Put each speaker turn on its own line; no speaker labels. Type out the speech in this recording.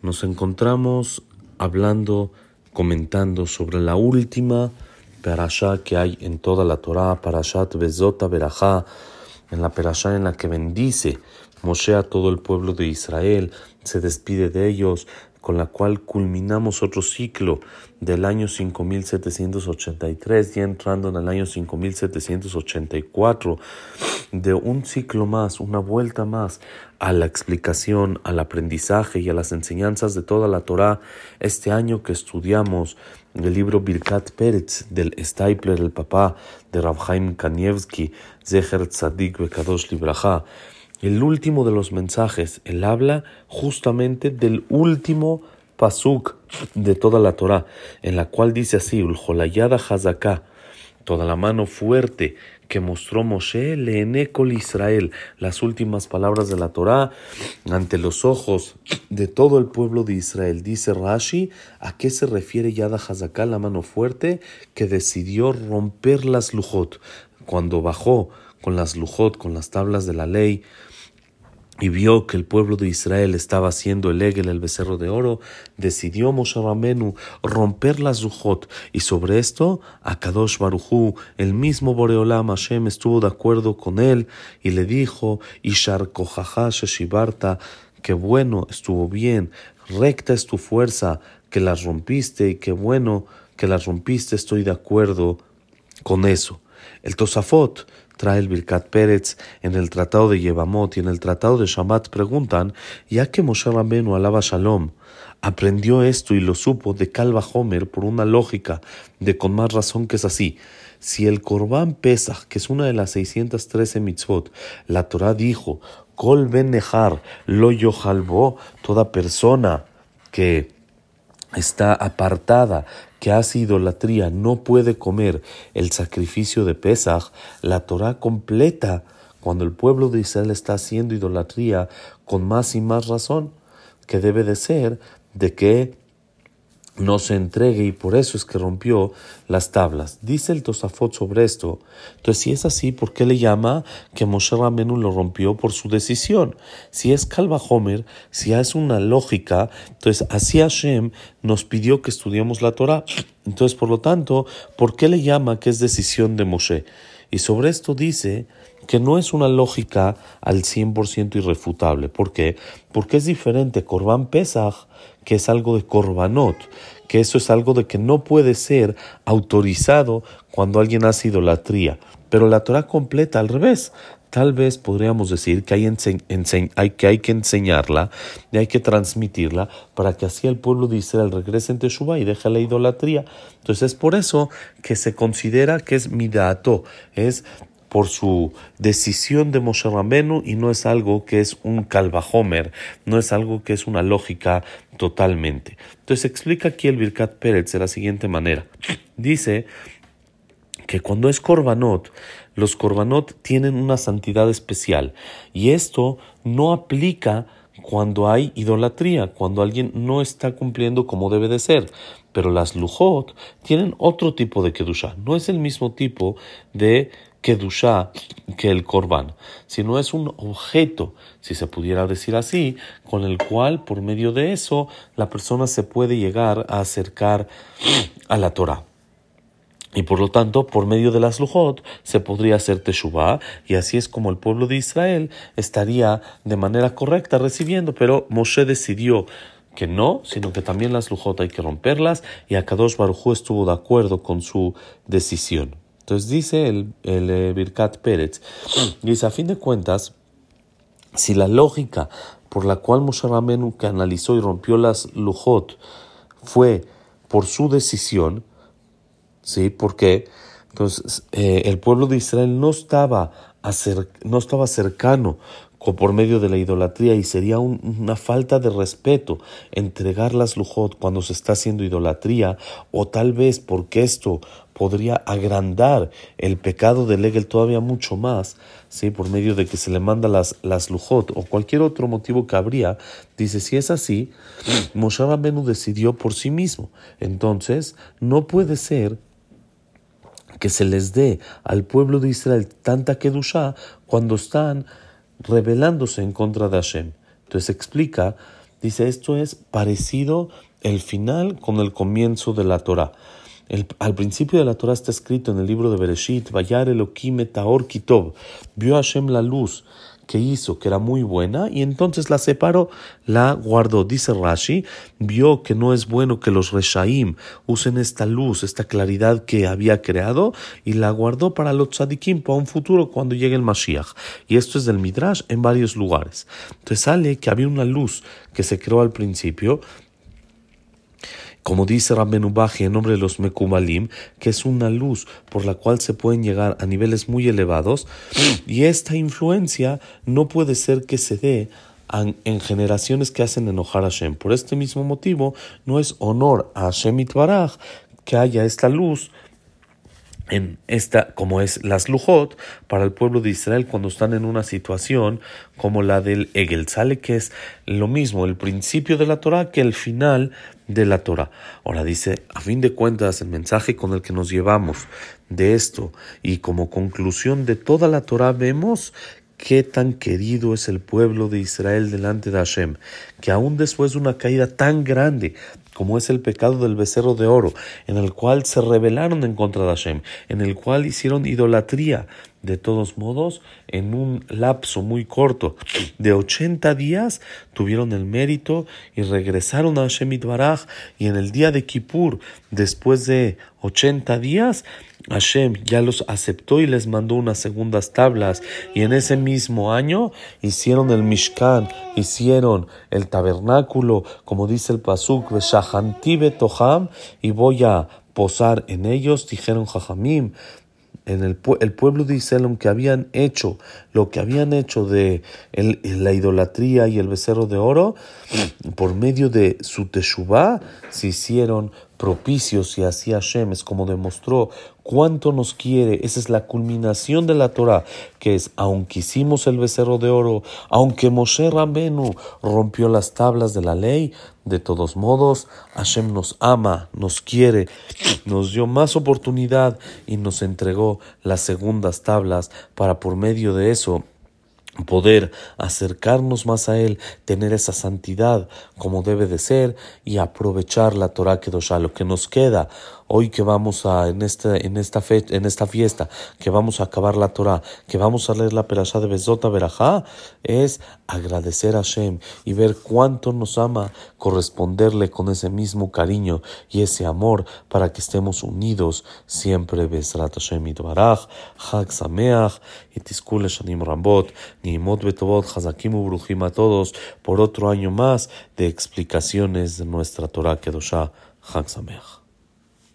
Nos encontramos hablando, comentando sobre la última perashá que hay en toda la Torah, Parashat Bezota Berajá, en la perashá en la que bendice Moshe a todo el pueblo de Israel, se despide de ellos, con la cual culminamos otro ciclo del año 5783, ya entrando en el año 5784, de un ciclo más, una vuelta más a la explicación, al aprendizaje y a las enseñanzas de toda la Torah, este año que estudiamos el libro Birkat Peretz del Stapler, el papá de Rabhaim Kanievski, Zeher Tzadik Bekadosh Libraja, el último de los mensajes, él habla justamente del último pasuk de toda la Torah, en la cual dice así, Uljolayada Hazaká, toda la mano fuerte que mostró Moshe, Leenekol Israel, las últimas palabras de la Torah ante los ojos de todo el pueblo de Israel. Dice Rashi, ¿a qué se refiere Yada Hazaká, la mano fuerte, que decidió romper las lujot? Cuando bajó con las lujot, con las tablas de la ley, y vio que el pueblo de Israel estaba haciendo el Egel, el becerro de oro, decidió Moshe Ramenu romper las Zuhot, y sobre esto Akadosh Barujú, el mismo Boreolam Hashem, estuvo de acuerdo con él y le dijo, Ishar Kohaha Sheshibarta, que bueno, estuvo bien, recta es tu fuerza, que las rompiste, y que bueno que las rompiste, estoy de acuerdo con eso. El Tosafot trae el Birkat Pérez en el Tratado de Yevamot y en el Tratado de Shabbat preguntan, ya que Moshe Rabbeinu alaba Shalom, aprendió esto y lo supo de Calva Homer por una lógica de con más razón que es así. Si el Korban Pesach, que es una de las 613 mitzvot, la Torah dijo, Kol ben lo yohalbo, toda persona que está apartada, que hace idolatría, no puede comer el sacrificio de Pesach, la Torah completa cuando el pueblo de Israel está haciendo idolatría con más y más razón, que debe de ser de que no se entregue y por eso es que rompió las tablas. Dice el Tosafot sobre esto. Entonces, si es así, ¿por qué le llama que Moshe Ramenu lo rompió por su decisión? Si es Calva Homer, si es una lógica, entonces así Hashem nos pidió que estudiemos la Torah. Entonces, por lo tanto, ¿por qué le llama que es decisión de Moshe? Y sobre esto dice que no es una lógica al 100% irrefutable. ¿Por qué? Porque es diferente Corban Pesach, que es algo de Corbanot, que eso es algo de que no puede ser autorizado cuando alguien hace idolatría. Pero la Torah completa al revés. Tal vez podríamos decir que hay, que enseñarla y hay que transmitirla para que así el pueblo de Israel regrese en Teshuvah y deje la idolatría. Entonces es por eso que se considera que es midato, es por su decisión de Moshe Rambenu y no es algo que es un calvajomer, no es algo que es una lógica totalmente. Entonces explica aquí el Birkat Pérez de la siguiente manera. Dice que cuando es Korbanot, los Korbanot tienen una santidad especial y esto no aplica cuando hay idolatría, cuando alguien no está cumpliendo como debe de ser. Pero las Lujot tienen otro tipo de Kedusha, no es el mismo tipo de Kedusha que el Korban, sino es un objeto, si se pudiera decir así, con el cual por medio de eso la persona se puede llegar a acercar a la Torah. Y por lo tanto, por medio de las lujot se podría hacer teshuvah y así es como el pueblo de Israel estaría de manera correcta recibiendo, pero Moshe decidió que no, sino que también las lujot hay que romperlas y Akadosh Baruj estuvo de acuerdo con su decisión. Entonces dice el, el eh, Birkat Pérez, dice, a fin de cuentas, si la lógica por la cual Moshe Ramenu que analizó y rompió las lujot fue por su decisión, ¿sí? Porque entonces eh, el pueblo de Israel no estaba, no estaba cercano por medio de la idolatría y sería una falta de respeto entregar las lujot cuando se está haciendo idolatría o tal vez porque esto podría agrandar el pecado del Egel todavía mucho más, ¿sí? por medio de que se le manda las, las lujot o cualquier otro motivo que habría, dice, si es así, Moshe Rabbenu decidió por sí mismo. Entonces, no puede ser que se les dé al pueblo de Israel tanta kedusha cuando están rebelándose en contra de Hashem. Entonces explica Dice, esto es parecido el final con el comienzo de la Torah. al principio de la Torah está escrito en el libro de Bereshit, Vayar Elohim Taor Kitov, vio Hashem la luz que hizo, que era muy buena, y entonces la separó, la guardó. Dice Rashi, vio que no es bueno que los Reshaim usen esta luz, esta claridad que había creado, y la guardó para los tzadikim, para un futuro cuando llegue el Mashiach. Y esto es del Midrash en varios lugares. Entonces sale que había una luz que se creó al principio, como dice Rabben Ubaji en nombre de los Mekumalim, que es una luz por la cual se pueden llegar a niveles muy elevados, y esta influencia no puede ser que se dé en generaciones que hacen enojar a Hashem. Por este mismo motivo, no es honor a Hashem Itbaraj que haya esta luz en esta, como es las lujot, para el pueblo de Israel cuando están en una situación como la del Egel. Sale que es lo mismo el principio de la Torah que el final de la Torah. Ahora dice, a fin de cuentas, el mensaje con el que nos llevamos de esto y como conclusión de toda la Torah vemos qué tan querido es el pueblo de Israel delante de Hashem, que aún después de una caída tan grande, como es el pecado del becerro de oro, en el cual se rebelaron en contra de Hashem, en el cual hicieron idolatría. De todos modos, en un lapso muy corto de 80 días, tuvieron el mérito y regresaron a Hashem Itbaraj, y en el día de Kippur, después de 80 días, Hashem ya los aceptó y les mandó unas segundas tablas. Y en ese mismo año hicieron el Mishkan, hicieron el tabernáculo, como dice el Pasuk, Toham, y voy a posar en ellos, dijeron Jajamim. En el, el, pueblo de Israel, que habían hecho lo que habían hecho de la idolatría y el becerro de oro, por medio de su teshuvah, se hicieron propicios y así Hashem es como demostró cuánto nos quiere. Esa es la culminación de la Torah, que es, aunque hicimos el becerro de oro, aunque Moshe Rabenu rompió las tablas de la ley, de todos modos, Hashem nos ama, nos quiere, nos dio más oportunidad y nos entregó las segundas tablas para por medio de eso poder acercarnos más a Él, tener esa santidad como debe de ser y aprovechar la Torah Kedoshá, lo que nos queda hoy que vamos a, en, este, en, esta fe, en esta fiesta, que vamos a acabar la Torah, que vamos a leer la Perashá de Bezota Berajá, es agradecer a Hashem y ver cuánto nos ama, corresponderle con ese mismo cariño y ese amor para que estemos unidos siempre. Bezrat Hashem Itbaraj, Chag Sameach, Itiskule Shanim Rambot, Nimot Betobot, Hazakim Ubrujim a todos, por otro año más de explicaciones de nuestra Torah Kedoshá, Chag Sameach.